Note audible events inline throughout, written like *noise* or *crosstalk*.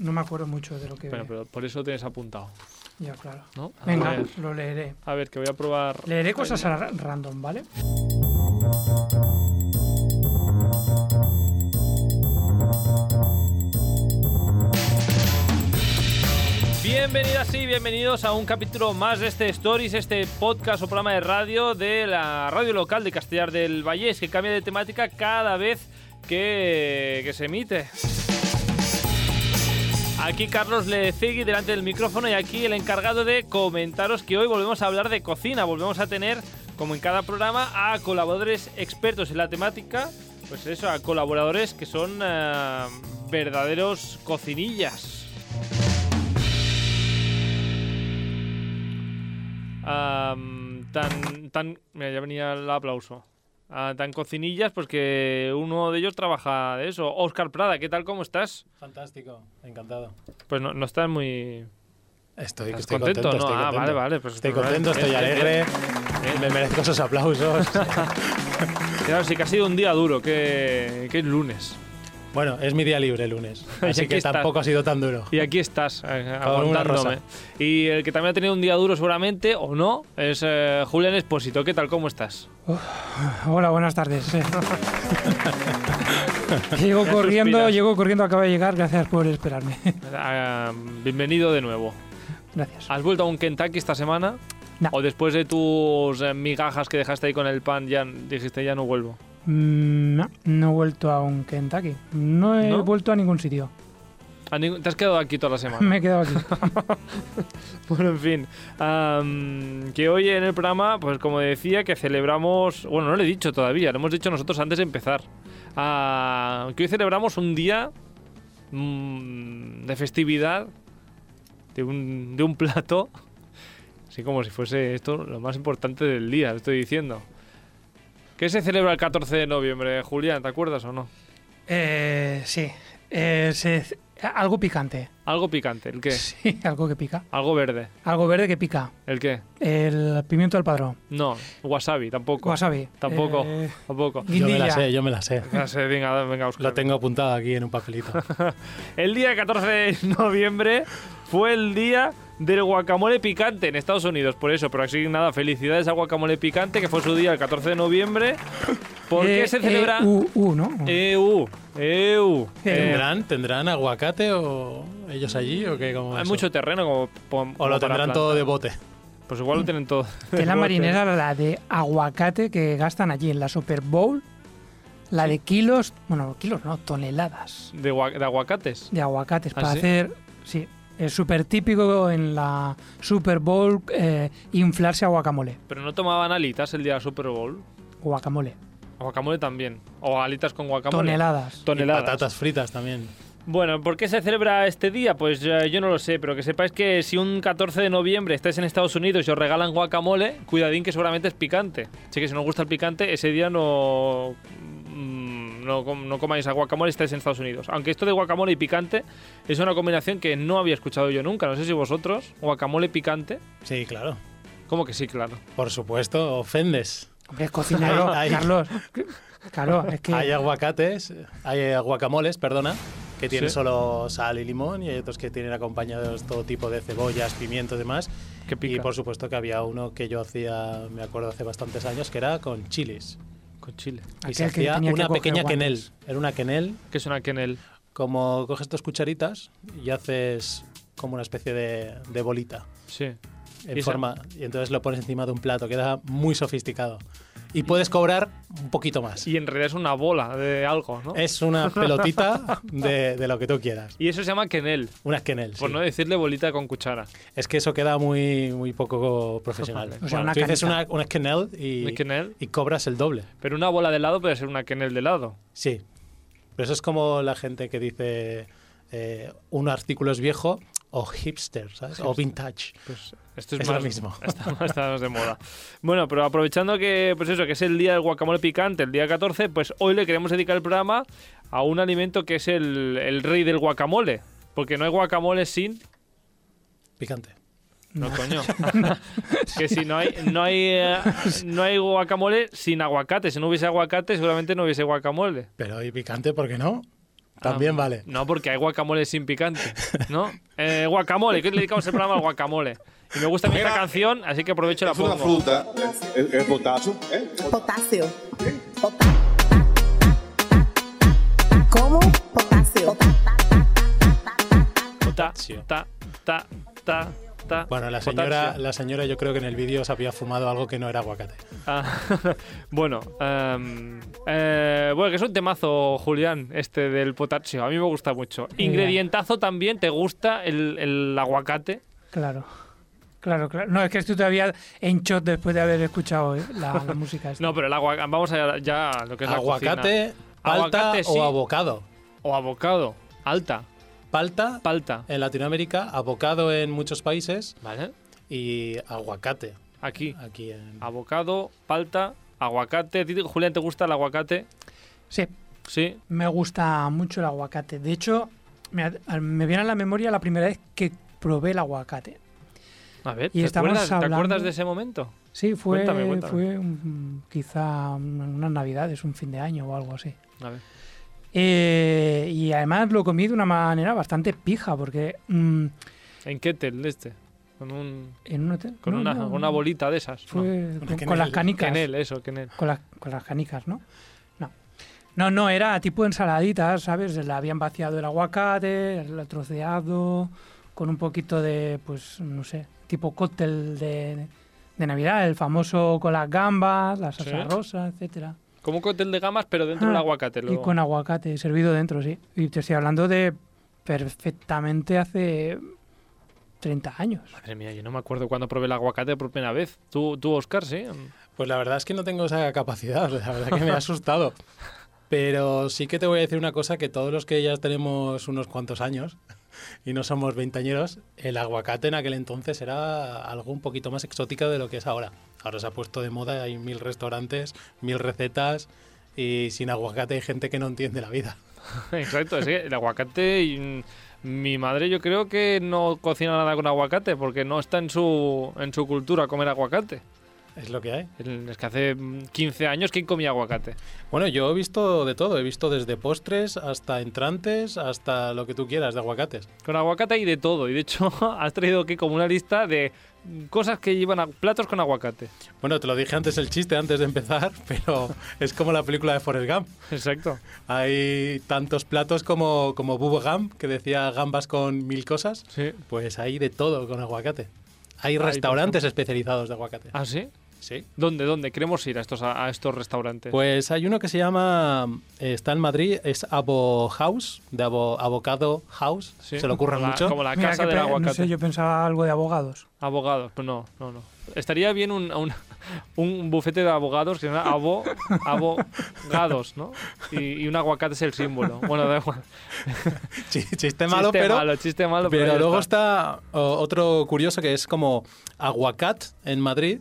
no me acuerdo mucho de lo que... Bueno, pero por eso tienes apuntado, Ya, claro. Venga, lo leeré. a ver, que voy a probar. Leeré cosas a ra- random, ¿vale? Bienvenidas y bienvenidos a un capítulo más de este Stories, este podcast o programa de radio de la radio local de Castellar del Vallés, que cambia de temática cada vez que, que se emite. Aquí Carlos Lecegui delante del micrófono y aquí el encargado de comentaros que hoy volvemos a hablar de cocina. Volvemos a tener, como en cada programa, a colaboradores expertos en la temática. Pues eso, a colaboradores que son eh, verdaderos cocinillas. Tan, tan, mira, ya venía el aplauso. Tan cocinillas, pues que uno de ellos trabaja de eso. Oscar Prada, ¿qué tal? ¿Cómo estás? Fantástico, encantado. Pues no, no estás muy... Estoy, ¿Estás estoy contento? contento, No, estoy ah, contento. vale, vale, pues estoy contento, estoy *laughs* alegre. Me merezco esos aplausos. *laughs* Claro, sí que ha sido un día duro, que, que es lunes. Bueno, es mi día libre el lunes, *laughs* así que estás. tampoco ha sido tan duro. Y aquí estás, eh, aguantándome. Y el que también ha tenido un día duro seguramente, o no, es eh, Julián Espósito. ¿Qué tal? ¿Cómo estás? Hola, buenas tardes. *laughs* llego corriendo, suspiras. llego corriendo, acaba de llegar. Gracias por esperarme. Ah, bienvenido de nuevo. Gracias. ¿Has vuelto a un Kentucky esta semana? No. ¿O después de tus eh, migajas que dejaste ahí con el pan, ya dijiste ya no vuelvo? Mm, no, no he vuelto a un Kentucky. No he ¿No? vuelto a ningún sitio. ¿A ningún- ¿Te has quedado aquí toda la semana? *laughs* Me he quedado aquí. *laughs* Bueno, en fin, am, que hoy en el programa, pues como decía, que celebramos, bueno, no lo he dicho todavía, lo hemos dicho nosotros antes de empezar, que hoy celebramos un día mm, de festividad, de un, de un plato, así como si fuese esto lo más importante del día, lo estoy diciendo. ¿Qué se celebra el 14 de noviembre, Julián? ¿Te acuerdas o no? Eh, sí. Eh, se- algo picante. Algo picante, ¿el qué? Sí, *laughs* algo que pica. Algo verde, Algo verde que pica. ¿el qué? El pimiento del padrón. No, wasabi, tampoco. Wasabi. Tampoco. Eh, Tampoco. Yo me la sé, yo me la sé. No sé, venga, venga, Óscar. Lo tengo apuntado aquí en un papelito. *laughs* El día 14 de noviembre fue el día del guacamole picante en Estados Unidos. Por eso, pero así nada, felicidades al guacamole picante, que fue su día el 14 de noviembre. ¿Por qué Eh, se celebra? eh, U, U, ¿no? EU. EU. Eh, Eh, ¿Tendrán, ¿Tendrán aguacate o ellos allí o qué? ¿Cómo hay eso? mucho terreno como, como ¿O lo para tendrán todo de bote? Pues igual lo tienen todo. *laughs* Que la marinera, la de aguacate que gastan allí en la Super Bowl, la de kilos, bueno, kilos no, toneladas De, de aguacates. de aguacates ¿Ah, para sí? hacer, sí, es súper típico en la Super Bowl eh, inflarse a guacamole, Pero no tomaban alitas el día del Super Bowl. guacamole, Guacamole también. O alitas con guacamole. toneladas. Y Toneladas. patatas fritas también. Bueno, ¿por qué se celebra este día? Pues eh, yo no lo sé, pero que sepáis que si un 14 de noviembre estáis en Estados Unidos y os regalan guacamole, cuidadín que seguramente es picante. Así que si no os gusta el picante, ese día no, mm, no, no comáis a guacamole y estáis en Estados Unidos. Aunque esto de guacamole y picante es una combinación que no había escuchado yo nunca. No sé si vosotros, guacamole picante. Sí, claro. ¿Cómo que sí, claro? Por supuesto, ofendes. Hombre, es cocinero, *laughs* ahí. Carlos. Claro, es que Hay aguacates, hay guacamoles, perdona, que tienen Sí. solo sal y limón y hay otros que tienen acompañados todo tipo de cebollas, pimientos y demás. Y por supuesto que había uno que yo hacía, me acuerdo hace bastantes años, que era con chiles. Con chile. Y se que hacía una pequeña quenel. Era una quenel, Que es una quenel. como coges dos cucharitas y haces como una especie de, de bolita. Sí. En ¿Y esa? forma, y entonces lo pones encima de un plato, queda muy sofisticado. Y puedes cobrar un poquito más. Y en realidad es una bola de algo, ¿no? Es una *laughs* pelotita de, de lo que tú quieras. Y eso se llama quenel. Una quenel. Por sí. no decirle bolita con cuchara. Es que eso queda muy, muy poco profesional. Vale. O sea, Bueno, una tú dices canita. una, una quenel y, Una quenel. y cobras el doble. Pero una bola de helado puede ser una quenel de helado. Sí. Pero eso es como la gente que dice eh, un artículo es viejo o hipster, ¿sabes? O vintage. Pues esto es, Es más lo mismo. *laughs* Está, está más de moda. Bueno, pero aprovechando que, pues eso, que es el día del guacamole picante, el día 14, pues hoy le queremos dedicar el programa a un alimento que es el, el rey del guacamole. Porque no hay guacamole sin. Picante. No, coño. *laughs* que si no hay, no hay, eh, no hay guacamole sin aguacate. Si no hubiese aguacate, seguramente no hubiese guacamole. Pero y picante, ¿por qué no? También Ah, vale. No, porque hay guacamole sin picante, ¿no? *laughs* Eh, guacamole, que le dedicamos el programa al guacamole. Y me gusta a mí esta Mira, canción, así que aprovecho la Es una pongo. fruta, es, es potasio, ¿eh? Potasio. Pota- ¿Cómo? Potasio. Ta, ta, ta, ta, Bueno, la señora, la señora yo creo que en el vídeo se había fumado algo que no era aguacate. Ah, *laughs* bueno, em, eh, bueno, que es un temazo, Julián, este del potasio. A mí me gusta mucho. Ingredientazo también, ¿te gusta el, el aguacate? Claro. Claro, claro. No, es que estoy todavía en shot después de haber escuchado eh, la, la *laughs* música. esta. No, pero el aguacate, vamos a ya a lo que es la cocina. Aguacate, palta Aguacate, sí. o abocado. O abocado, alta, Palta palta, en Latinoamérica, abocado en muchos países ¿vale? y aguacate Aquí, aquí en... abocado, palta, aguacate. ¿A ti, Julián, te gusta el aguacate? Sí, Sí. me gusta mucho el aguacate. De hecho, me, me viene a la memoria la primera vez que probé el aguacate. A ver, Y ¿te, estamos acuerdas, ¿te hablando- acuerdas de ese momento? Sí, fue, Cuéntame, cuéntame. fue un- quizá un- unas navidades, un fin de año o algo así. A ver. Eh, y además lo comí de una manera bastante pija, porque mm, ¿En qué tel de este? Con un en un hotel. con no, una, no, una bolita de esas. Fue No. con, con las canicas. Quenel, eso. Con las, con las canicas, ¿no? No. No, no, era tipo ensaladitas, ¿sabes? Le habían vaciado el aguacate, lo troceado, con un poquito de, pues, no sé, tipo cóctel de, de Navidad, el famoso con las gambas, la salsa Sí. rosa, etcétera. Como un cóctel de gamas, pero dentro Ah, del aguacate. Y con aguacate servido dentro, sí. Y te estoy hablando de perfectamente hace 30 años. Madre mía, yo no me acuerdo cuando probé el aguacate por primera vez. ¿Tú, tú Oscar, sí? Pues la verdad es que no tengo esa capacidad, *laughs* la verdad que me ha asustado. *laughs* Pero sí que te voy a decir una cosa, que todos los que ya tenemos unos cuantos años y no somos veintañeros, el aguacate en aquel entonces era algo un poquito más exótico de lo que es ahora. Ahora se ha puesto de moda, hay mil restaurantes, mil recetas y sin aguacate hay gente que no entiende la vida. *laughs* Exacto, es que el aguacate. y, mm, mi madre, yo creo que no cocina nada con aguacate porque no está en su, en su cultura comer aguacate. Es lo que hay. Es que hace mm, 15 años, ¿quién comía aguacate? Bueno, yo he visto de todo, he visto desde postres hasta entrantes, hasta lo que tú quieras de aguacates. Con aguacate hay de todo. Y de hecho, *laughs* has traído aquí como una lista de cosas que llevan a platos con aguacate. Bueno, te lo dije antes el chiste, antes de empezar, *laughs* pero es como la película de Forrest Gump. Exacto. Hay tantos platos como, como Bubba Gump, que decía gambas con mil cosas. Sí. Pues hay de todo con aguacate. Hay restaurantes especializados de aguacate. ¿Ah, sí? Sí. ¿Dónde? ¿Dónde? Queremos ir a estos, a, a estos restaurantes. Pues hay uno que se llama, eh, está en Madrid, es Abo House, de Abo, Avocado House. Sí. Se le ocurre mucho. Como la casa del aguacate. No sé, yo pensaba algo de abogados. Abogados, pues no, no, no. Estaría bien un, un, un bufete de abogados que se llama abo, abogados, ¿no? Y, y un aguacate es el símbolo. Bueno, da igual. *laughs* Chi- Chiste malo, chiste pero, malo, chiste malo, pero luego está, otro curioso que es como Aguacat en Madrid,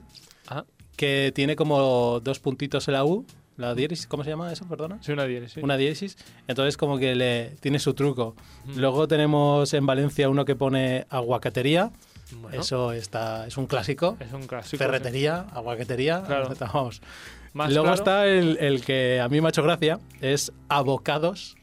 que tiene como dos puntitos en la U. La diéresis, ¿cómo se llama eso? Perdona. sí, una diéresis. Una diéresis. Entonces como que le tiene su truco. Luego tenemos en Valencia uno que pone aguacatería. Bueno, Eso está, es un clásico. es un clásico. sí. Ferretería, aguacatería. Claro. Vamos. Más Luego claro, está el, el que a mí me ha hecho gracia, es abocados.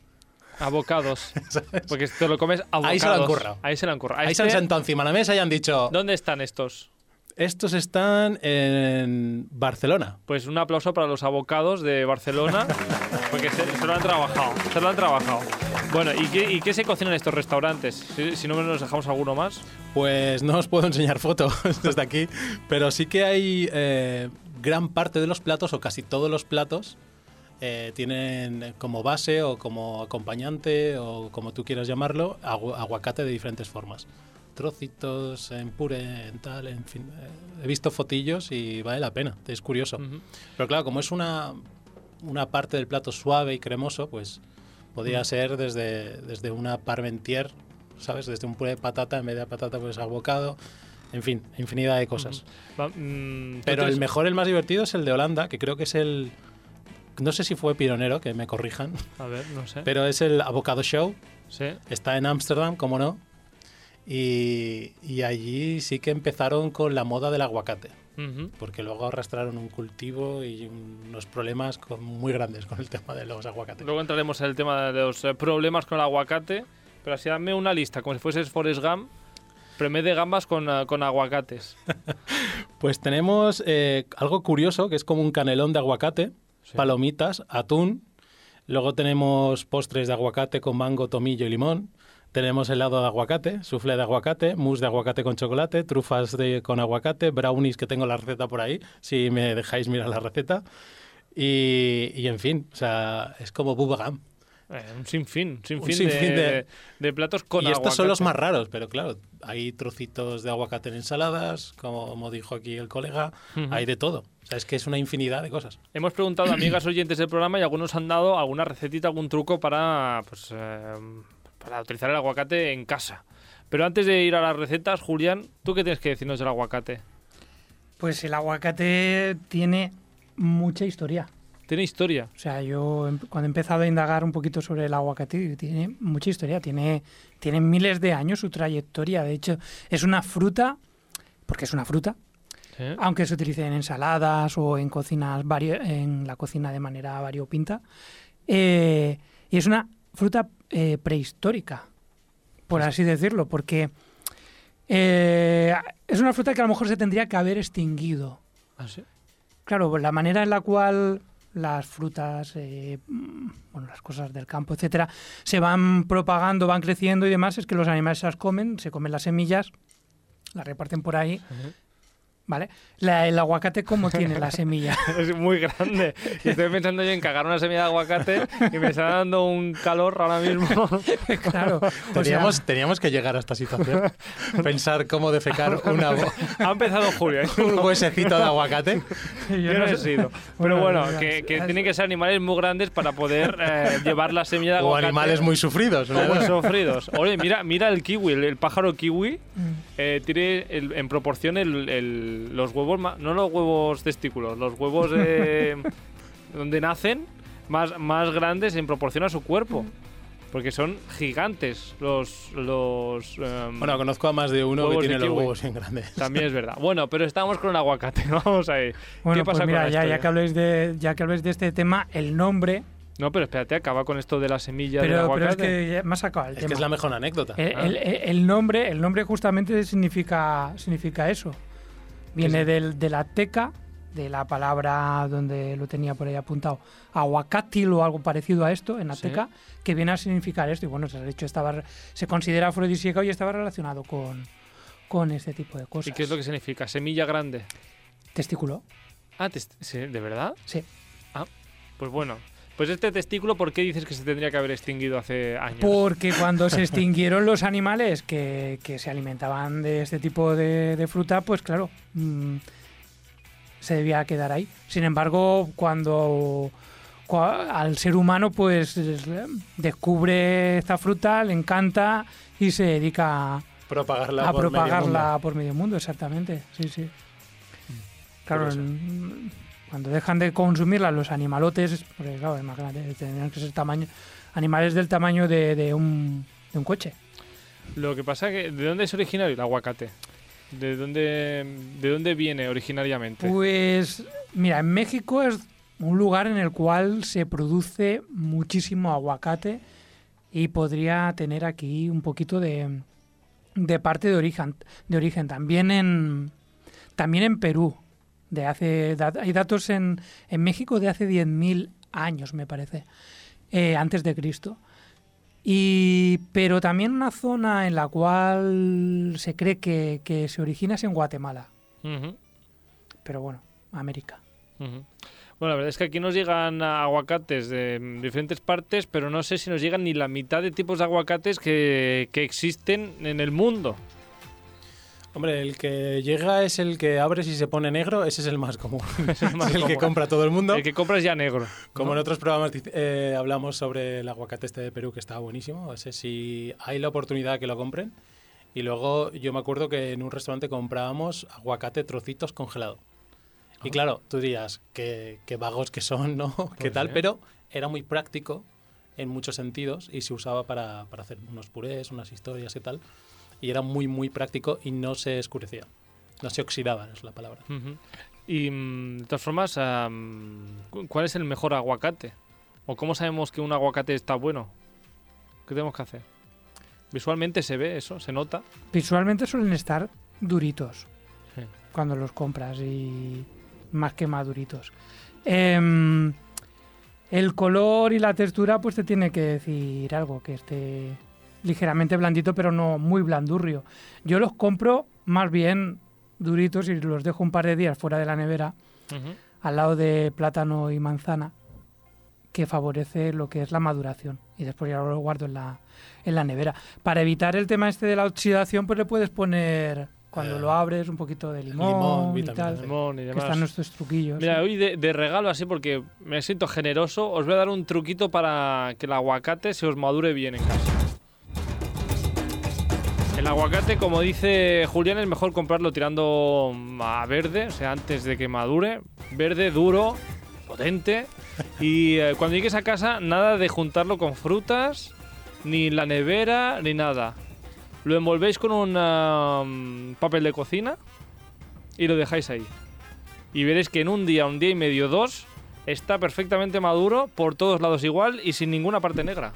Abocados. *laughs* Porque te lo comes abocados. Ahí se lo han currado. Ahí se lo han currado. Ahí se han este- sentado encima de la mesa y han dicho, ¿Dónde están estos? estos están en Barcelona. Pues un aplauso para los abocados de Barcelona, *laughs* porque se, se lo han trabajado, se lo han trabajado. Bueno, ¿y qué, y qué se cocina en estos restaurantes? Si, si no nos dejamos alguno más. Pues no os puedo enseñar fotos *laughs* desde aquí, pero sí que hay eh, gran parte de los platos, o casi todos los platos, eh, tienen como base o como acompañante, o como tú quieras llamarlo, agu- aguacate de diferentes formas. Trocitos, en puré, en tal, en fin. eh, he visto fotillos y vale la pena, es curioso. Pero claro, como es una, una parte del plato suave y cremoso, pues podría ser desde, desde una parmentier, ¿sabes? Desde un puré de patata, en vez de patata, pues abocado. En fin, infinidad de cosas. Va- mm, Pero el mejor, el más divertido es el de Holanda, que creo que es el... No sé si fue pionero, que me corrijan, A ver, no sé. pero es el Avocado Show. Sí. Está en Ámsterdam, como no. Y, y allí sí que empezaron con la moda del aguacate. Porque luego arrastraron un cultivo y unos problemas con- muy grandes con el tema de los aguacates. Luego entraremos en el tema de los eh, problemas con el aguacate, pero así dame una lista, como si fueses Forrest Gump, premio de gambas con, eh, con aguacates. *laughs* Pues tenemos eh, algo curioso, que es como un canelón de aguacate, Sí. palomitas, atún. Luego tenemos postres de aguacate con mango, tomillo y limón. Tenemos helado de aguacate, soufflé de aguacate, mousse de aguacate con chocolate, trufas de, con aguacate, brownies que tengo la receta por ahí, si me dejáis mirar la receta. Y, y en fin, o sea, es como bubagam. Eh, un sinfín, sinfín, Un sinfín de, de- de platos con y estos son los más aguacate. raros, pero claro, hay trocitos de aguacate en ensaladas, como dijo aquí el colega, Ujú. hay de todo. O sea, es que es una infinidad de cosas. Hemos preguntado a amigas oyentes del programa y algunos han dado alguna recetita, algún truco para, pues, eh, para utilizar el aguacate en casa. Pero antes de ir a las recetas, Julián, ¿tú qué tienes que decirnos del aguacate? Pues el aguacate tiene mucha historia. Tiene historia. O sea, yo em- cuando he empezado a indagar un poquito sobre el aguacate, tiene mucha historia, tiene, tiene miles de años su trayectoria. De hecho, es una fruta, porque es una fruta, ¿eh? aunque se utilice en ensaladas o en cocinas en la cocina de manera variopinta. Eh, y es una fruta eh, prehistórica, por así decirlo, porque eh, es una fruta que a lo mejor se tendría que haber extinguido. ¿Ah, sí? Claro, la manera en la cual las frutas, eh, mm, bueno, las cosas del campo, etcétera, se van propagando, van creciendo y demás, es que los animales se las comen, se comen las semillas, las reparten por ahí, ¿vale? La- el aguacate, ¿cómo tiene la *laughs* semilla? Es muy grande. Y estoy pensando yo en cagar una semilla de aguacate y me está dando un calor ahora mismo. *laughs* claro. o sea, Teníamos, teníamos que llegar a esta situación. *laughs* Pensar cómo defecar una, ha empezado Julián. un huesecito de aguacate. yo Yo no no he sé- sido. Pero Bueno, bueno, que, que tienen que ser animales muy grandes para poder eh, llevar la semilla de O aguacate. animales muy sufridos. o ¿no? muy sufridos. Oye, mira, mira el kiwi, el, el pájaro kiwi. Mm. eh, tiene el- en proporción el- el- los huevos, ma- no los huevos testículos, los huevos eh, *laughs* donde nacen más, más grandes en proporción a su cuerpo. Porque son gigantes los... los em, Bueno, conozco a más de uno que tiene los huevos bien grandes. también es verdad. Bueno, pero estamos con el aguacate, *laughs* vamos ahí. Bueno, ¿Qué pasa pues mira, con ya, ya que habléis de, ya que habléis de este tema, el nombre, No, pero espérate, acaba con esto de la semilla del pero, aguacate. pero es que me sacado el Es tema. que es la mejor anécdota. El, Ah. el- el nombre, el nombre justamente significa, significa eso. Viene del, de la teca, de la palabra donde lo tenía por ahí apuntado, aguacatil o algo parecido a esto, en Sí. ateca, que viene a significar esto. Y bueno, de hecho estaba, se considera afrodisíaco y estaba relacionado con, con este tipo de cosas. ¿Y qué es lo que significa? Semilla grande. Testículo, Ah, sí, ¿de verdad? sí. Pues bueno. Pues este testículo, ¿por qué dices que se tendría que haber extinguido hace años? Porque cuando se *laughs* extinguieron los animales que, que se alimentaban de este tipo de, de fruta, pues claro, mm, se debía quedar ahí. Sin embargo, cuando cua- al ser humano pues es- descubre esta fruta, le encanta y se dedica Propagarla a por medio propagarla mundo. por medio mundo, exactamente. Sí, sí. Claro, Curioso. Cuando dejan de consumirla los animalotes, porque claro, imagínate, tendrían que ser tamaño, animales del tamaño de, de un, de un coche. Lo que pasa que, ¿de dónde es originario el aguacate? ¿De dónde, de dónde viene originariamente? Pues mira, en México es un lugar en el cual se produce muchísimo aguacate y podría tener aquí un poquito de, de parte de origen, de origen. También en también en Perú. De hace da- hay datos en, en México de hace 10.000 años, me parece, eh, antes de Cristo. Y, pero también una zona en la cual se cree que, que se origina es en Guatemala. Pero bueno, América. Bueno, la verdad es que aquí nos llegan aguacates de diferentes partes, pero no sé si nos llegan ni la mitad de tipos de aguacates que, que existen en el mundo. Hombre, el que llega es el que abres y se pone negro, ese es el más común. *laughs* Es el más es el que compra todo el mundo. El que compras ya negro. Como ¿no? en otros programas eh, hablamos sobre el aguacate este de Perú, que estaba buenísimo. Ese si hay la oportunidad que lo compren. Y luego yo me acuerdo que en un restaurante comprábamos aguacate trocitos congelado. Y claro, tú dirías, qué, qué vagos que son, ¿no? *laughs* ¿Qué Pues tal? sí. Pero era muy práctico en muchos sentidos y se usaba para, para hacer unos purés, unas historias y tal. Y era muy, muy práctico y no se escurecía. No se oxidaban, es la palabra. Ujú. Y mm, de todas formas, ¿cuál es el mejor aguacate? ¿O cómo sabemos que un aguacate está bueno? ¿Qué tenemos que hacer? Visualmente se ve eso, se nota. Visualmente suelen estar duritos Sí. cuando los compras y más que maduritos. Em, el color y la textura pues te tiene que decir algo, que esté ligeramente blandito pero no muy blandurrio. Yo los compro más bien duritos y los dejo un par de días fuera de la nevera Ujú. al lado de plátano y manzana que favorece lo que es la maduración y después ya lo guardo en la, en la nevera. Para evitar el tema este de la oxidación, pues le puedes poner, cuando Eh, lo abres, un poquito de limón, limón, y tal. Limón y que demás. están nuestros truquillos. Mira, sí. hoy de, de regalo así porque me siento generoso, os voy a dar un truquito para que el aguacate se os madure bien en casa. El aguacate, como dice Julián, es mejor comprarlo tirando a verde, o sea, antes de que madure. Verde, duro, potente. Y eh, cuando llegues a casa, nada de juntarlo con frutas, ni la nevera, ni nada. Lo envolvéis con un ah, papel de cocina y lo dejáis ahí y veréis que en un día, un día y medio, dos, está perfectamente maduro por todos lados igual y sin ninguna parte negra.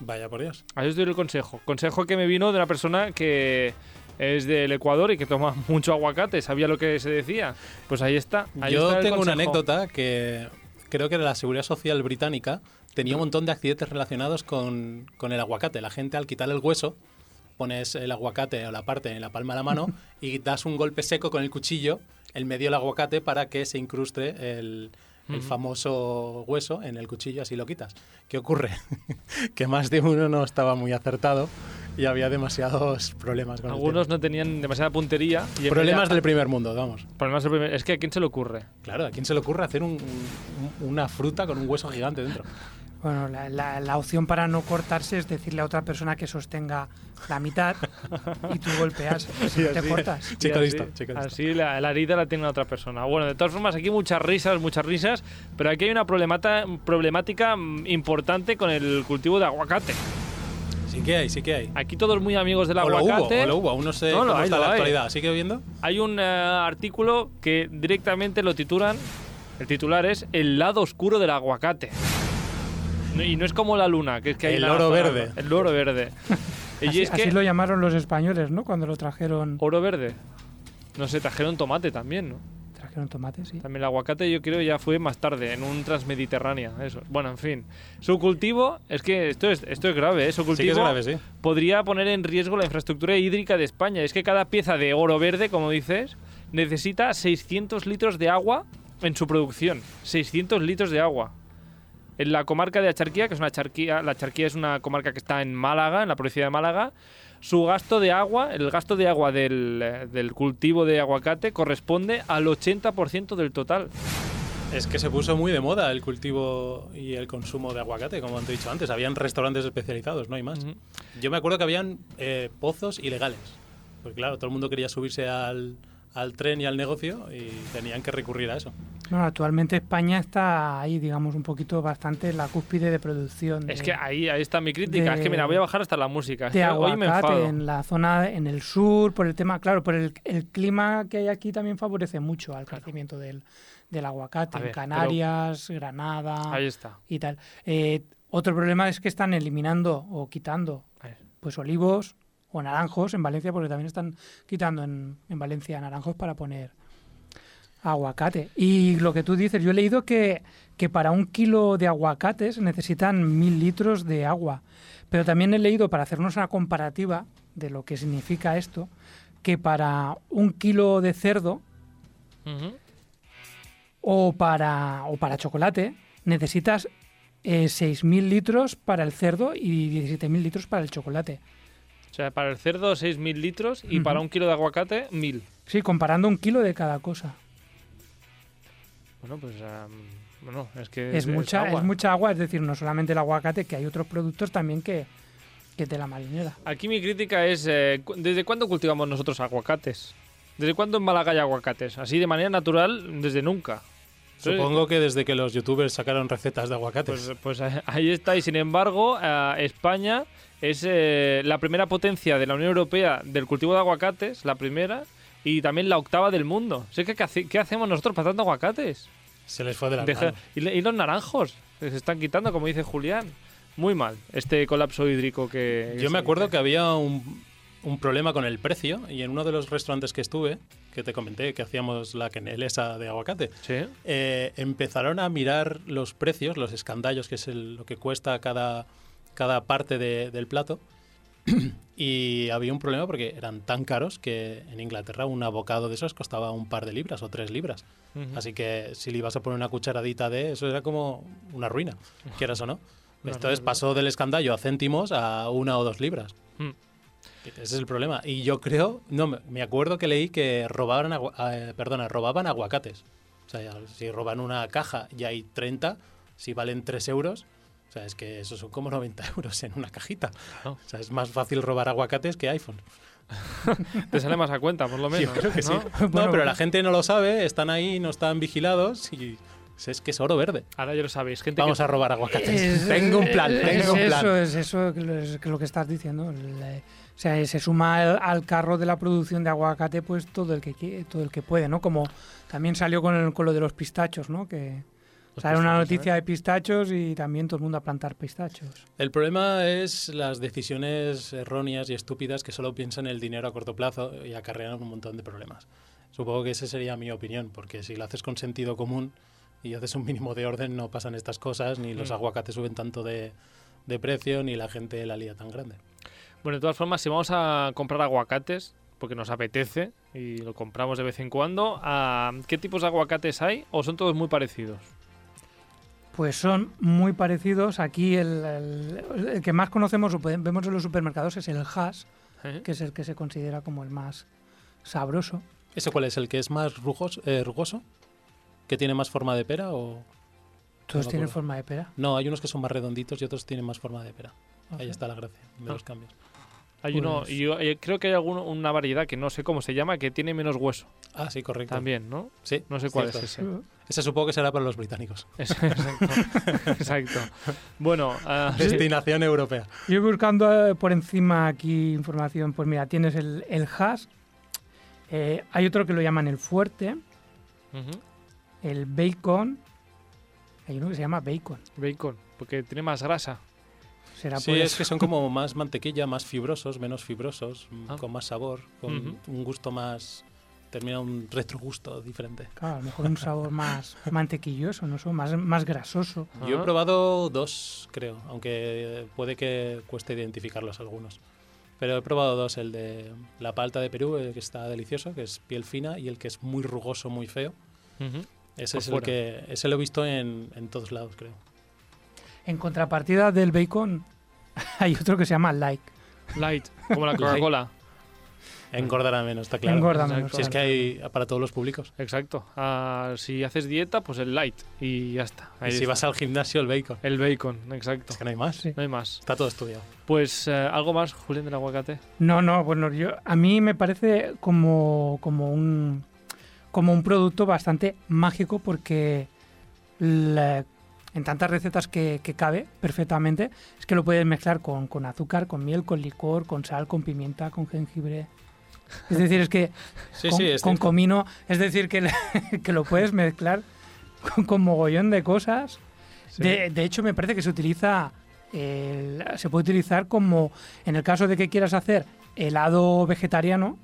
Vaya por Dios. Ahí os doy el consejo. Consejo que me vino de una persona que es del Ecuador y que toma *laughs* mucho aguacate, sabía lo que se decía. Pues ahí está. ahí Yo está tengo una anécdota que creo que la Seguridad Social británica tenía un montón de accidentes relacionados con, con el aguacate. La gente al quitar el hueso pones el aguacate o la parte en la palma de la mano *laughs* y das un golpe seco con el cuchillo en medio del aguacate para que se incruste el, el famoso hueso en el cuchillo, así lo quitas. ¿Qué ocurre? *laughs* que más de uno no estaba muy acertado y había demasiados problemas con Algunos no tenían demasiada puntería. Y Problemas del primer mundo, vamos. problemas del primer- Es que a quién se le ocurre. Claro, ¿a quién se le ocurre hacer un- un- una fruta con un hueso gigante dentro? Bueno, la, la- la opción para no cortarse es decirle a otra persona que sostenga la mitad y tú golpeas *laughs* y te así. cortas. Listo, así, chico listo. Así la, la herida la tiene la otra persona. Bueno, de todas formas, aquí muchas risas, muchas risas, pero aquí hay una problemata- problemática importante con el cultivo de aguacate. Sí que hay, sí que hay. Aquí todos muy amigos del O lo hubo, aguacate. o lo hubo, aún no sé No, cómo hay, está la hay. actualidad. ¿Sigue viendo? Hay un eh, artículo que directamente lo titulan, el titular es El lado oscuro del aguacate. No- Y no es como la luna, que es que hay El oro verde. El oro verde. *laughs* y Así, es que así lo llamaron los españoles, ¿no? Cuando lo trajeron, oro verde. No sé, trajeron tomate también, ¿no? trajeron tomates, sí. También el aguacate yo creo ya fue más tarde, en un transmediterránea, eso. Bueno, en fin. Su cultivo, es que esto es, esto es grave, ¿eh? Su Sí cultivo que es grave, sí. podría poner en riesgo la infraestructura hídrica de España. Es que cada pieza de oro verde, como dices, necesita 600 litros de agua en su producción. 600 litros de agua. En la comarca de Acharquía, que es una charquía, la Acharquía es una comarca que está en Málaga, en la provincia de Málaga, su gasto de agua, el gasto de agua del, eh, del cultivo de aguacate corresponde al 80% del total. Es que se puso muy de moda el cultivo y el consumo de aguacate, como te he dicho antes. Habían restaurantes especializados, no hay más. Yo me acuerdo que habían eh, pozos ilegales. Porque claro, todo el mundo quería subirse al, al tren y al negocio y tenían que recurrir a eso. Bueno, actualmente España está ahí, digamos, un poquito bastante en la cúspide de producción. Es de- que ahí, ahí está mi crítica. es que mira, de- voy a bajar hasta la música. Es de que hoy me aguacate enfado. en la zona, en el sur, por el tema, claro, por el, el clima que hay aquí también favorece mucho al crecimiento del, del aguacate. Ver, en pero- Canarias, Granada Ahí está. y tal. Eh, otro problema es que están eliminando o quitando pues olivos o naranjos en Valencia, porque también están quitando en, en Valencia naranjos para poner aguacate. Y lo que tú dices, yo he leído que, que para un kilo de aguacates necesitan mil litros de agua. Pero también he leído, para hacernos una comparativa de lo que significa esto, que para un kilo de cerdo o para, o para chocolate necesitas eh, 6.000 litros para el cerdo y 17.000 litros para el chocolate. O sea, para el cerdo 6.000 litros y para un kilo de aguacate 1.000. Sí, comparando un kilo de cada cosa. Bueno, pues bueno, es que Es, mucha, agua. es mucha agua, es decir, no solamente el aguacate, que hay otros productos también que, que de la marinera. Aquí mi crítica es, eh, ¿desde cuándo cultivamos nosotros aguacates? ¿Desde cuándo en Málaga hay aguacates? Así de manera natural, desde nunca. Supongo que desde que los youtubers sacaron recetas de aguacates. Pues, pues ahí está. Y sin embargo, eh, España es eh, la primera potencia de la Unión Europea del cultivo de aguacates, la primera, y también la octava del mundo. Sé que ¿qué, hace- qué hacemos nosotros plantando aguacates? Se les fue de la Deja- y, los naranjos se están quitando, como dice Julián. Muy mal este colapso hídrico que... Yo me acuerdo dice. que había un, un problema con el precio y en uno de los restaurantes que estuve, que te comenté que hacíamos la quenelesa de aguacate, Sí. eh, empezaron a mirar los precios, los escandallos, que es el- lo que cuesta cada, cada parte de- del plato. *clears throat* y había un problema porque eran tan caros que en Inglaterra un abocado de esos costaba un par de libras o tres libras. Así que si le ibas a poner una cucharadita de eso era como una ruina, quieras o no. *laughs* Entonces pasó del escandallo a céntimos a una o dos libras. Mm. Ese es el problema. Y yo creo, no, me- acuerdo que leí que robaban, agua- eh, perdona, robaban aguacates. O sea, si roban una caja y hay 30, si valen 3 euros, o sea, es que eso son como *laughs* 90 euros en una cajita. Claro. O sea, es más fácil robar aguacates que iPhone. *laughs* Te sale más a cuenta, por lo menos. Yo creo que sí. ¿no? *laughs* No, Bueno, pero la gente no lo sabe, están ahí, no están vigilados y es que es oro verde. Ahora ya lo sabéis. Gente Vamos que... a robar aguacates. Es- tengo un plan, es- tengo un es plan. Eso, es eso que lo, es que lo que estás diciendo. El, eh, o sea, se suma al, al carro de la producción de aguacate pues todo el que todo el que puede, ¿no? Como también salió con, el- con lo de los pistachos, ¿no? Que Los sale una noticia de pistachos y también todo el mundo a plantar pistachos. El problema es las decisiones erróneas y estúpidas que solo piensan en el dinero a corto plazo y acarrean un montón de problemas. Supongo que esa sería mi opinión, porque si lo haces con sentido común y haces un mínimo de orden, no pasan estas cosas, ni los Mm. aguacates suben tanto de, de precio, ni la gente la lía tan grande. Bueno, de todas formas, si vamos a comprar aguacates, porque nos apetece y lo compramos de vez en cuando, ¿a ¿qué tipos de aguacates hay o son todos muy parecidos? Pues son muy parecidos. Aquí el, el- el que más conocemos o vemos en los supermercados es el hash, ¿Eh? que es el que se considera como el más sabroso. ¿Ese cuál es? ¿El que es más eh, rugoso? ¿Que tiene más forma de pera o...? Todos tienen forma de pera. No, hay unos que son más redonditos y otros tienen más forma de pera. Ah, Ahí está la gracia de Ah. los cambios. Hay uno, Pues- y yo eh, creo que hay alguno, una variedad que no sé cómo se llama, que tiene menos hueso Ah, sí, correcto. también, ¿no? Sí, No sé cuál cierto. es ese. Ese supongo que será para los británicos. *laughs* Exacto. *laughs* Exacto. Bueno, ah, sí. *laughs* Destinación europea. Yo buscando eh, por encima aquí información, pues mira, tienes el, el hash, eh, hay otro que lo llaman el fuerte, el bacon, hay uno que se llama bacon. bacon, porque tiene más grasa. Será Sí, por es eso. que son como más mantequilla, más fibrosos, menos fibrosos, Ah. con más sabor, con un gusto más... Termina un retrogusto diferente. Claro, a lo mejor un sabor más *laughs* mantequilloso, no sé, más, más grasoso. Yo he probado dos, creo, aunque puede que cueste identificarlos algunos. Pero he probado dos, el de la palta de Perú, el que está delicioso, que es piel fina, y el que es muy rugoso, muy feo. Ese Por es el que... Ese lo he visto en, en todos lados, creo. En contrapartida del bacon, *laughs* hay otro que se llama like. Light, como la Coca-Cola. Engordará menos, está claro. Engorda menos. Si es que hay para todos los públicos. Exacto. Ah, si haces dieta, pues el light y ya está. Ahí y si está. vas al gimnasio, el bacon. El bacon, exacto. Es que no hay más. Sí. No hay más. Está todo estudiado. Pues eh, algo más, Julián del aguacate. No, no, bueno, yo a mí me parece como, como un como un producto bastante mágico porque la- en tantas recetas que, que cabe perfectamente es que lo puedes mezclar con, con azúcar, con miel, con licor, con sal, con pimienta, con jengibre. Es decir, es que *laughs* Sí, con, sí, es con comino, es decir, que, *laughs* que lo puedes mezclar con, con mogollón de cosas. De, de hecho, me parece que se utiliza, el- se puede utilizar como, en el caso de que quieras hacer helado vegetariano,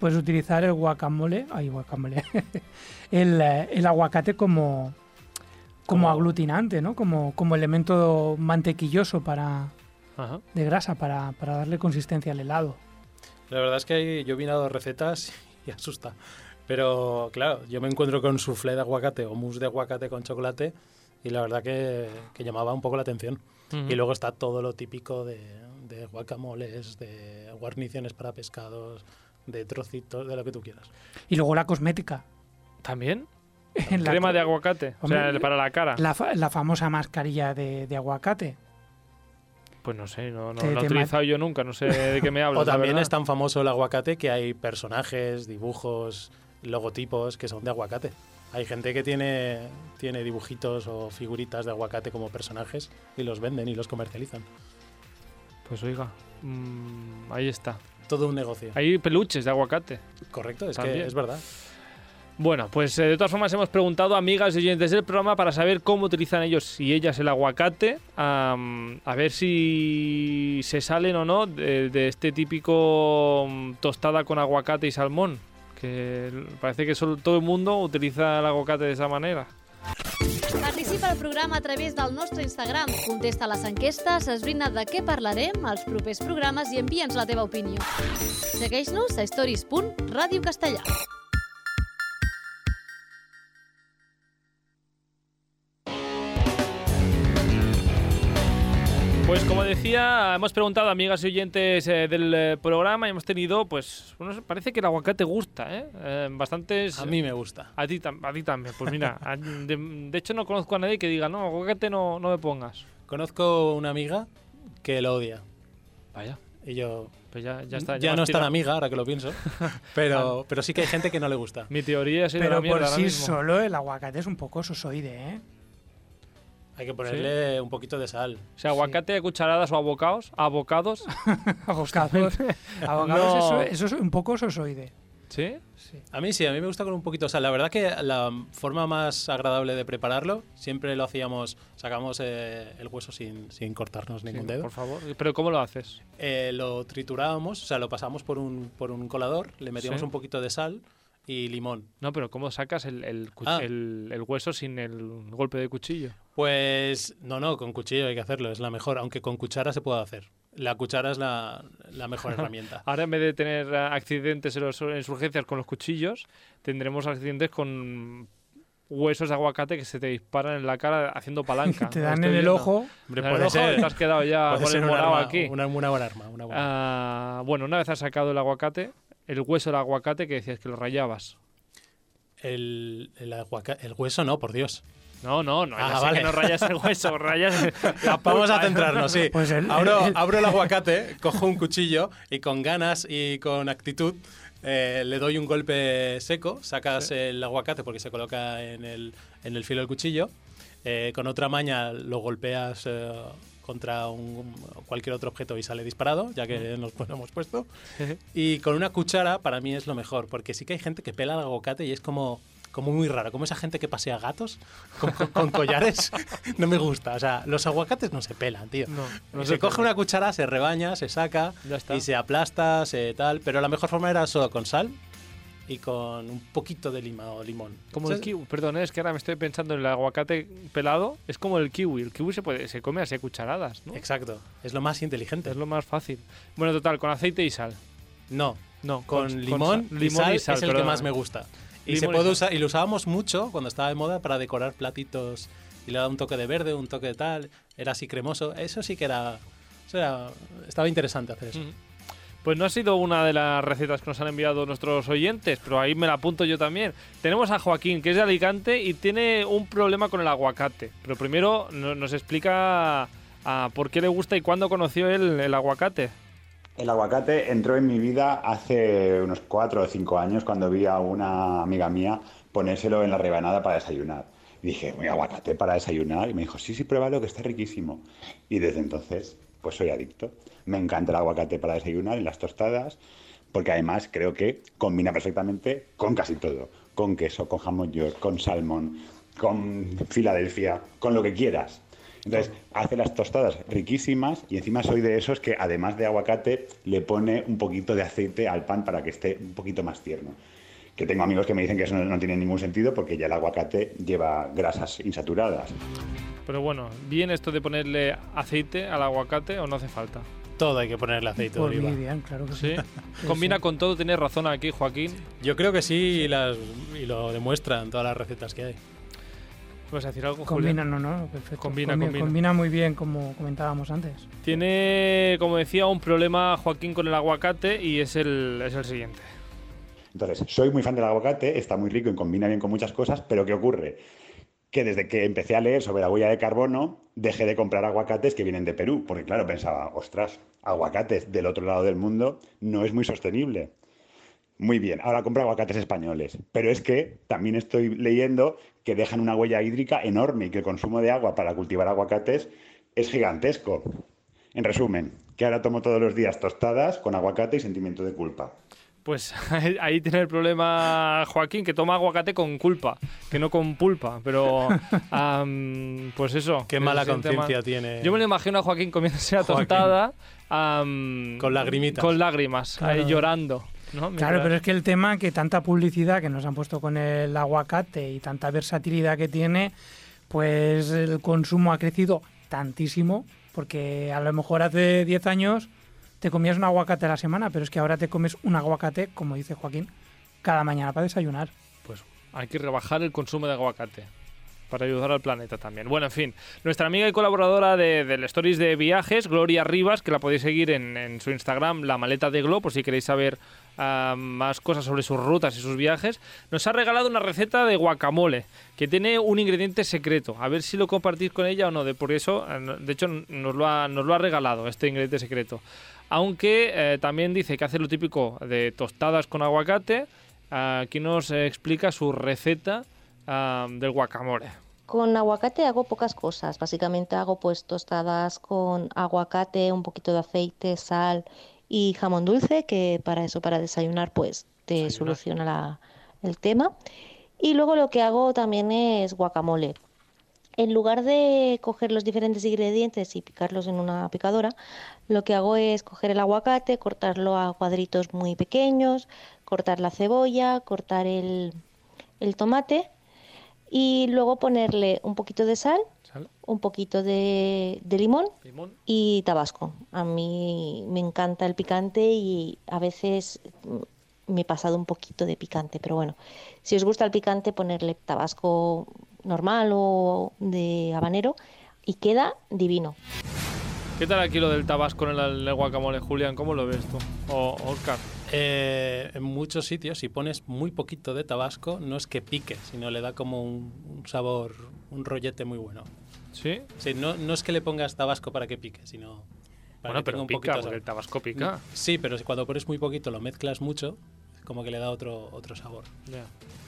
puedes utilizar el guacamole, ay, guacamole, *laughs* el, eh, el aguacate como, como aglutinante, ¿no? Como, como elemento mantequilloso para, Ajá. de grasa para, para darle consistencia al helado. La verdad es que hay- yo he mirado recetas y *laughs* asusta. Pero claro, yo me encuentro con soufflé de aguacate o mousse de aguacate con chocolate y la verdad que, que llamaba un poco la atención. Ujú. Y luego está todo lo típico de, de guacamoles, de guarniciones para pescados, de trocitos, de lo que tú quieras. Y luego la cosmética. ¿También? *laughs* En la- Crema de aguacate. o sea, para la cara. La, fa- la famosa mascarilla de, de aguacate. Pues no sé, no, no, Te- no he utilizado yo nunca, no sé de qué me *laughs* hablas. O la también es tan famoso el aguacate que hay personajes, dibujos, logotipos que son de aguacate. Hay gente que tiene, tiene dibujitos o figuritas de aguacate como personajes y los venden y los comercializan. Pues oiga, mm, ahí está. todo un negocio. Hay peluches de aguacate. Correcto, es También. que es verdad. Bueno, pues eh, de todas formas hemos preguntado a amigas y oyentes del programa para saber cómo utilizan ellos y ellas el aguacate, am, a ver si se salen o no de, de este típico mm, tostada con aguacate y salmón, que parece que solo, todo el mundo utiliza el aguacate de esa manera. Participa al programa a través del nostre Instagram. Contesta les enquestes, esbrina de què parlarem als propers programes i envia'ns la teva opinió. Segueix-nos a stories.radiocastellà. Pues como decía, hemos preguntado a amigas y oyentes eh, del eh, programa y hemos tenido, pues, bueno, parece que el aguacate gusta, ¿eh? Eh, bastantes... A mí me gusta. A ti, tam- a ti también, pues mira, a- de, de hecho no conozco a nadie que diga, no, aguacate no, no me pongas. Conozco una amiga que lo odia. Vaya, Y yo. pues ya, ya está. ya no es tan amiga, ahora que lo pienso. Pero, *laughs* pero sí que hay gente que no le gusta. Mi teoría es Pero por sí mismo. solo el aguacate es un poco sosoide, ¿eh? Hay que ponerle un poquito de sal. O sea, aguacate a cucharadas o a bocados, a bocados, Abocados. Abocados, No. eso, eso es un poco sosoide. ¿sí? Sí. A mí sí, a mí me gusta con un poquito de sal. La verdad que la forma más agradable de prepararlo, siempre lo hacíamos, sacamos eh, el hueso sin, sin cortarnos ningún Sí, dedo. Por favor. ¿Pero cómo lo haces? Eh, lo triturábamos, o sea, lo pasamos por un, por un colador, le metíamos Sí. un poquito de sal y limón. No, pero ¿cómo sacas el, Ah. el- el hueso sin el golpe de cuchillo? Pues no, no, con cuchillo hay que hacerlo, es la mejor, aunque con cuchara se puede hacer. La cuchara es la, la mejor *laughs* herramienta. Ahora en vez de tener eh, accidentes en, los- en urgencias con los cuchillos, tendremos accidentes con huesos de aguacate que se te disparan en la cara haciendo palanca. *laughs* Te dan en el ojo. Hombre, En el puede ojo ser, Te has quedado ya con el morado arma- aquí. Una, una buena arma. Una buena Ah, bueno, una vez has sacado el aguacate, el hueso del aguacate que decías que lo rayabas. el, el, aguaca- el hueso no, por Dios. No, no, no, Ah, vale. que no rayas el hueso, *laughs* rayas la Vamos a pulpa. centrarnos, sí. Pues el- abro, el- abro el aguacate, cojo un cuchillo y con ganas y con actitud eh, le doy un golpe seco, sacas el aguacate porque se coloca en el, en el filo del cuchillo, eh, con otra maña lo golpeas eh, contra un- cualquier otro objeto y sale disparado, ya que nos *laughs* lo hemos puesto. Y con una cuchara para mí es lo mejor, porque sí que hay gente que pela el aguacate y es como, como muy raro, como esa gente que pasea gatos con, con- con *laughs* collares. *laughs* no me gusta, o sea, los aguacates no se pelan, tío. No, no se, se coge una cuchara, se rebaña, se saca y se aplasta, se tal, pero la mejor forma era solo con sal y con un poquito de lima o limón. Como el ¿Sabes? kiwi, perdón, es que ahora me estoy pensando en el aguacate pelado, es como el kiwi, el kiwi se puede se come así a cucharadas, ¿no? Exacto, es lo más inteligente. Es lo más fácil. Bueno, total, con aceite y sal. No, No, con, sal- limón, limón y sal, es el que perdóname. más me gusta. Y Limón se y puede sal. usar, y lo usábamos mucho cuando estaba de moda para decorar platitos y le daba un toque de verde, un toque de tal, era así cremoso. Eso sí que era, eso era- estaba interesante hacer eso. Mm. Pues no ha sido una de las recetas que nos han enviado nuestros oyentes, pero ahí me la apunto yo también. Tenemos a Joaquín, que es de Alicante y tiene un problema con el aguacate. Pero primero no- nos explica ah, por qué le gusta y cuándo conoció él el aguacate. El aguacate entró en mi vida hace unos cuatro o cinco años cuando vi a una amiga mía ponérselo en la rebanada para desayunar. Y dije, ¿un aguacate para desayunar? Y me dijo, sí, sí, pruébalo, que está riquísimo. Y desde entonces, pues soy adicto. Me encanta el aguacate para desayunar en las tostadas, porque además creo que combina perfectamente con casi todo. Con queso, con jamón york, con salmón, con Filadelfia, con lo que quieras. Entonces, hace las tostadas riquísimas y encima soy de esos que además de aguacate le pone un poquito de aceite al pan para que esté un poquito más tierno. Que tengo amigos que me dicen que eso no, no tiene ningún sentido porque ya el aguacate lleva grasas insaturadas. Pero bueno, ¿bien esto de ponerle aceite al aguacate o no hace falta? Todo hay que ponerle aceite de Por oliva. muy bien, claro que sí. ¿Sí? *laughs* Combina con todo, tienes razón aquí, Joaquín. Yo creo que sí y, las, y lo demuestran todas las recetas que hay. ¿Puedes decir algo, Combina, Julián? no, no, perfecto. Combina, Combi- combina. combina muy bien, como comentábamos antes. Tiene, como decía, un problema Joaquín con el aguacate y es el, es el siguiente. Entonces, soy muy fan del aguacate, está muy rico y combina bien con muchas cosas, pero ¿qué ocurre? Que desde que empecé a leer sobre la huella de carbono, dejé de comprar aguacates que vienen de Perú, porque claro, pensaba, ostras, aguacates del otro lado del mundo no es muy sostenible. Muy bien, ahora compro aguacates españoles, pero es que también estoy leyendo que dejan una huella hídrica enorme y que el consumo de agua para cultivar aguacates es gigantesco. En resumen, que ahora tomo todos los días tostadas con aguacate y sentimiento de culpa. Pues *laughs* ahí tiene el problema Joaquín, que toma aguacate con culpa, que no con pulpa. Pero, *laughs* pues eso. Qué mala conciencia tiene. Yo me lo imagino a Joaquín comiéndose la tostada Con lagrimitas. Con lágrimas, ahí llorando. ¿no? Claro, pero es que el tema que tanta publicidad que nos han puesto con el aguacate y tanta versatilidad que tiene, pues el consumo ha crecido tantísimo, porque a lo mejor hace 10 años te comías un aguacate a la semana, pero es que ahora te comes un aguacate, como dice Joaquín, cada mañana para desayunar. Pues hay que rebajar el consumo de aguacate para ayudar al planeta también. Bueno, en fin, nuestra amiga y colaboradora de, del Stories de Viajes, Gloria Rivas, que la podéis seguir en, su Instagram, La Maleta de Glo, por si queréis saber ah, más cosas sobre sus rutas y sus viajes, nos ha regalado una receta de guacamole que tiene un ingrediente secreto. A ver si lo compartís con ella o no. De, por eso, no- de hecho, nos lo, ha, nos lo ha regalado este ingrediente secreto. Aunque eh, también dice que hace lo típico de tostadas con aguacate. Aquí nos eh, explica su receta del guacamole. Con aguacate hago pocas cosas. Básicamente hago pues tostadas con aguacate, un poquito de aceite, sal y jamón dulce, que para eso, para desayunar, pues te Desayunar. soluciona la- el tema. Y luego lo que hago también es guacamole. En lugar de coger los diferentes ingredientes y picarlos en una picadora, lo que hago es coger el aguacate, cortarlo a cuadritos muy pequeños, cortar la cebolla, cortar el, el tomate y luego ponerle un poquito de sal, ¿Sal? un poquito de, de limón Limón. y tabasco. A mí me encanta el picante y a veces me he pasado un poquito de picante, pero bueno, si os gusta el picante, ponerle tabasco normal o de habanero y queda divino. ¿Qué tal aquí lo del tabasco en el, el guacamole, Julián? ¿Cómo lo ves tú? O Oscar. Eh, en muchos sitios, si pones muy poquito de tabasco, no es que pique, sino le da como un, un sabor, un rollete muy bueno. ¿Sí? Sí, no, no es que le pongas tabasco para que pique, sino para Bueno, que pero tenga un pica, poquito de porque el tabasco pica. Sí, pero si cuando pones muy poquito lo mezclas mucho, como que le da otro, otro sabor.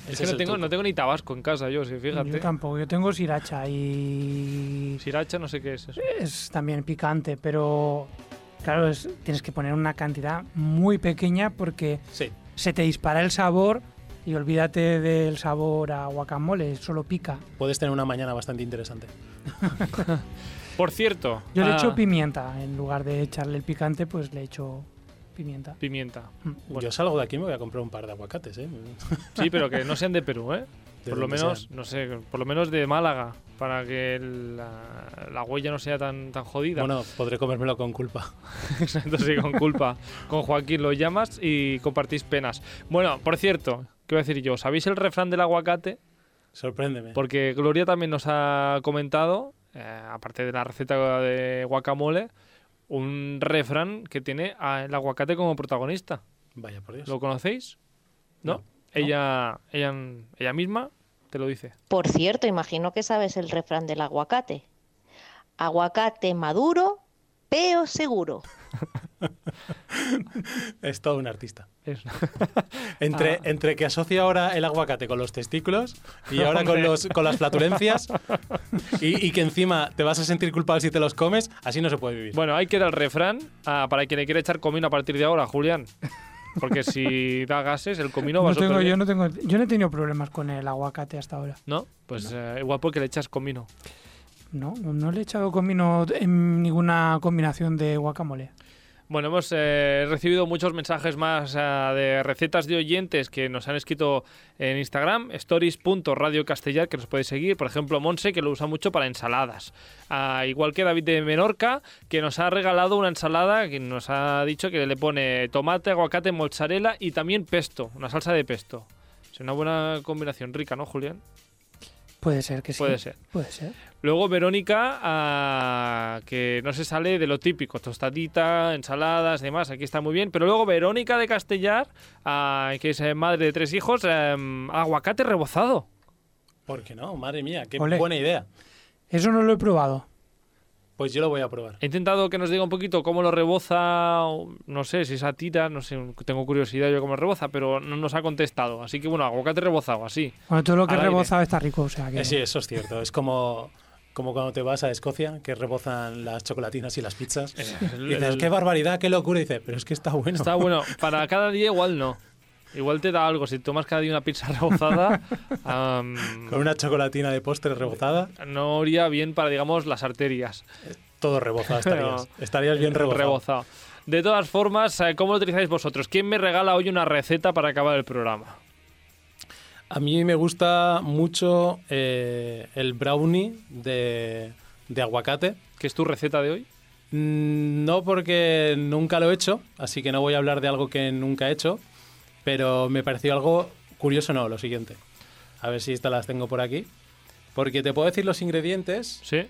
Ese Es que no tengo, no tengo ni tabasco en casa yo, sí, fíjate. Yo tampoco, yo tengo sriracha y Sriracha no sé qué es eso. es también picante, pero claro, es- tienes que poner una cantidad muy pequeña porque Sí, se te dispara el sabor y olvídate del sabor a guacamole, solo pica. puedes tener una mañana bastante interesante. *laughs* Por cierto. Yo le ah, echo pimienta, en lugar de echarle el picante, pues le echo pimienta. Pimienta. Mm. Bueno. Yo salgo de aquí y me voy a comprar un par de aguacates, ¿eh? Sí, pero que no sean de Perú, ¿eh? De Por lo menos, sean. no sé, por lo menos de Málaga, para que la, la huella no sea tan, tan jodida. Bueno, podré comérmelo con culpa. *laughs* Exacto, sí, con culpa. Con Joaquín lo llamas y compartís penas. Bueno, por cierto, ¿qué voy a decir yo? ¿Sabéis el refrán del aguacate? Sorpréndeme. Porque Gloria también nos ha comentado, eh, aparte de la receta de guacamole, un refrán que tiene a- el aguacate como protagonista. Vaya por Dios. ¿Lo conocéis? ¿No? No. Ella, ella, ella misma te lo dice. Por cierto, imagino que sabes el refrán del aguacate. Aguacate maduro, peo seguro. *laughs* *laughs* Es todo un artista. Es- *laughs* Entre, Ah. entre que asocia ahora el aguacate con los testículos y ahora con, los, con las flatulencias y, y que encima te vas a sentir culpable si te los comes, así no se puede vivir. Bueno, ahí queda el refrán ah, para quien le quiera echar comino a partir de ahora, Julián. Porque si *laughs* da gases, el comino va No tengo, yo, no tengo, yo no he tenido problemas con el aguacate hasta ahora. ¿No? Pues eh, igual porque le echas comino. No, no le he echado comino en ninguna combinación de guacamole. Bueno, hemos eh, recibido muchos mensajes más ah, de recetas de oyentes que nos han escrito en Instagram, stories.radiocastellar, que nos podéis seguir. Por ejemplo, Monse, que lo usa mucho para ensaladas. Ah, igual que David de Menorca, que nos ha regalado una ensalada, que nos ha dicho que le pone tomate, aguacate, mozzarella y también pesto, una salsa de pesto. Es una buena combinación rica, ¿no, Julián? Puede ser que sí. Puede ser. Puede ser. Luego Verónica, ah, que no se sale de lo típico, tostadita, ensaladas, demás, aquí está muy bien. Pero luego Verónica de Castellar, ah, que es eh, madre de tres hijos, em, aguacate rebozado. ¿Por qué no? Madre mía, qué buena idea. Eso no lo he probado. Pues yo lo voy a probar. He intentado que nos diga un poquito cómo lo reboza, no sé si es a tira, no sé, tengo curiosidad yo cómo lo reboza, pero no nos ha contestado. Así que bueno, aguacate rebozado, así. Bueno, todo lo que rebozado está rico, o sea que... Eh, sí, eso es cierto. Es como como cuando te vas a Escocia, que rebozan las chocolatinas y las pizzas. el- Y dices, qué barbaridad, qué locura. Y dices, pero es que está bueno. Está bueno. Para cada día igual no. Igual te da algo. Si tomas cada día una pizza *laughs* rebozada, Con una chocolatina de postre rebozada, no iría bien para, digamos, las arterias. todo rebozado estarías. *laughs* Estarías bien rebozado. Rebozado. De todas formas, eh, ¿cómo lo utilizáis vosotros? ¿Quién me regala hoy una receta para acabar el programa? A mí me gusta mucho eh, el brownie de, de aguacate. ¿Qué es tu receta de hoy? Mm, No porque nunca lo he hecho, así que no voy a hablar de algo que nunca he hecho, pero me pareció algo curioso, no, lo siguiente. A ver si estas las tengo por aquí. Porque te puedo decir los ingredientes ¿Sí?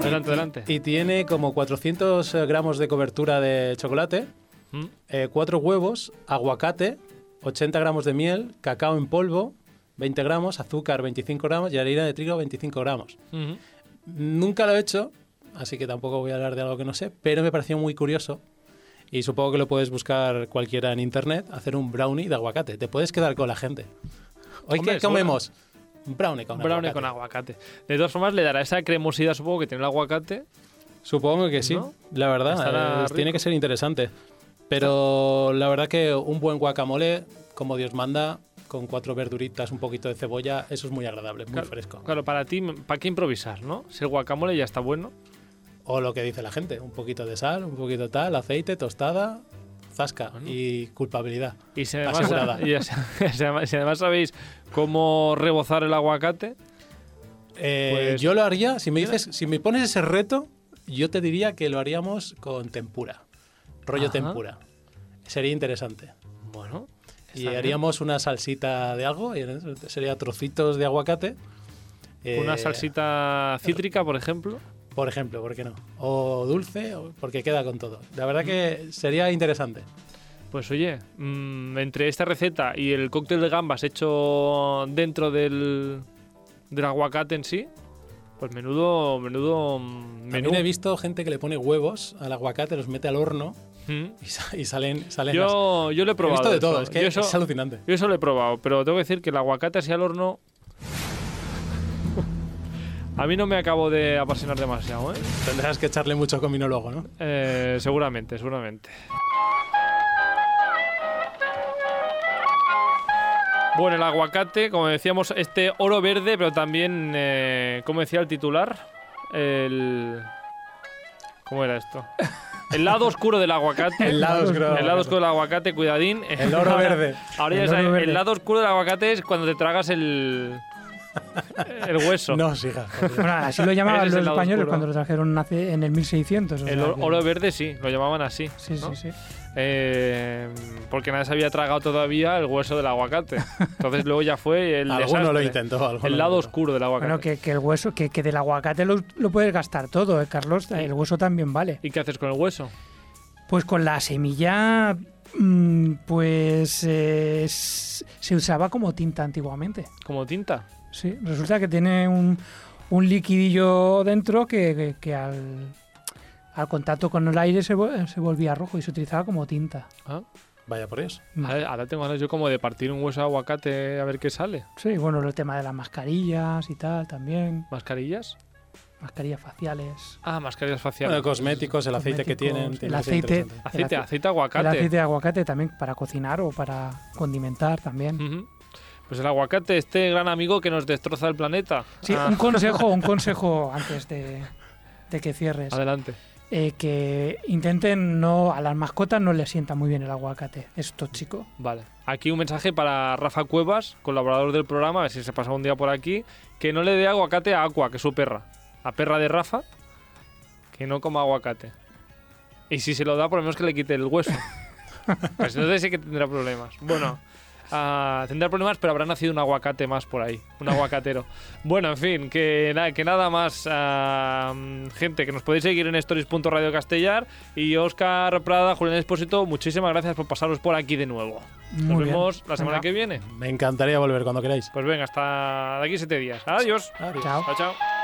Adelante, adelante. y tiene como 400 gramos de cobertura de chocolate, ¿Mm? eh, 4 huevos, aguacate, 80 gramos de miel, cacao en polvo, 20 gramos, azúcar 25 gramos y harina de trigo 25 gramos. Nunca lo he hecho, así que tampoco voy a hablar de algo que no sé, pero me pareció muy curioso. Y supongo que lo puedes buscar cualquiera en internet, hacer un brownie de aguacate. Te puedes quedar con la gente. Hoy, Hombre, ¿qué comemos? Un brownie con Brownie aguacate. con aguacate. De todas formas, le dará esa cremosidad, supongo, que tiene el aguacate. Supongo que sí, ¿No? la verdad. Eh, tiene que ser interesante. Pero la verdad que un buen guacamole, como Dios manda, con cuatro verduritas, un poquito de cebolla, eso es muy agradable, muy Claro, fresco. Claro, para ti, ¿para qué improvisar, no? Si el guacamole ya está bueno. O lo que dice la gente, un poquito de sal, un poquito tal, aceite, tostada, zasca y culpabilidad. Y si además, Asegurada. y si- *laughs* si además- sabéis cómo rebozar el aguacate, Eh, Pues- yo lo haría, si me dices, si me pones ese reto, yo te diría que lo haríamos con tempura, rollo Ajá. tempura. Sería interesante. bueno. Y bien. haríamos una salsita de algo, y sería trocitos de aguacate. Una eh, salsita cítrica, por ejemplo. Por ejemplo, ¿por qué no? O dulce, porque queda con todo. La verdad que sería interesante. Pues oye, mm, entre esta receta y el cóctel de gambas hecho dentro del, del aguacate en sí, pues menudo, menudo mm, menú. También he visto gente que le pone huevos al aguacate, los mete al horno Mm. y, sa- y salen, salen las- Yo, yo lo he He probado. visto de todo, es que es alucinante. yo eso lo he probado, pero tengo que decir que el aguacate así al horno. A mí no me acabo de apasionar demasiado, ¿eh? Tendrás que echarle mucho comino luego, ¿no? Eh, seguramente, seguramente. Bueno, el aguacate, como decíamos, este oro verde, pero también, eh, como decía el titular, el... ¿Cómo era esto? El lado oscuro del aguacate. El lado oscuro. El lado oscuro del aguacate, cuidadín. El oro verde. Ahora ya El sabes, el lado oscuro del aguacate es cuando te tragas el... *laughs* El hueso. No, siga. Bueno, así lo *laughs* llamaban los españoles oscuro. cuando lo trajeron hace- en el 1600. o El sea oro, que- verde sí, lo llamaban así. Sí, ¿no? sí, sí. Eh, porque nadie se había tragado todavía el hueso del aguacate. Entonces luego ya fue el Alguno desastre. lo intentó. alguno El lado oscuro del aguacate. Bueno, que, que el hueso, que, que del aguacate lo, lo puedes gastar todo, ¿eh, Carlos? El hueso también vale. ¿Y qué haces con el hueso? Pues con la semilla, mm, pues eh, se usaba como tinta antiguamente. Como tinta. Sí, resulta que tiene un, un liquidillo dentro que, que- que al, al contacto con el aire se, se volvía rojo y se utilizaba como tinta. Ah, Vaya por Dios. ahora, ahora tengo ganas yo como de partir un hueso de aguacate a ver qué sale. Sí, bueno, el tema de las mascarillas y tal también, ¿Mascarillas? mascarillas faciales. Ah, mascarillas faciales. Bueno, cosméticos, el aceite que tienen. el aceite. aceite, aceite de aguacate. El aceite de aguacate también para cocinar o para condimentar también. Ujú. Pues el aguacate, este gran amigo que nos destroza el planeta. Sí, Ah, un consejo, un *laughs* consejo antes de, de que cierres. Adelante. Eh, que intenten no, a las mascotas no les sienta muy bien el aguacate. Es tóxico. Vale. Aquí un mensaje para Rafa Cuevas, colaborador del programa, a ver si se pasa un día por aquí, que no le dé aguacate a Aqua, que es su perra. La perra de Rafa, que no coma aguacate. Y si se lo da, por lo menos que le quite el hueso. *laughs* pues entonces sí que tendrá problemas. Bueno, ah, tendrá problemas, pero habrá nacido un aguacate más por ahí. Un aguacatero. *laughs* bueno, en fin, que, nada, que nada más, ah, gente, que nos podéis seguir en stories.radio castellar. Y Oscar Prada, Julián Espósito, muchísimas gracias por pasaros por aquí de nuevo. Nos Muy bien. vemos la semana Venga. que viene. Me encantaría volver cuando queráis. Pues venga, hasta de aquí siete días. Adiós. Adiós. Chao. Chao, chao.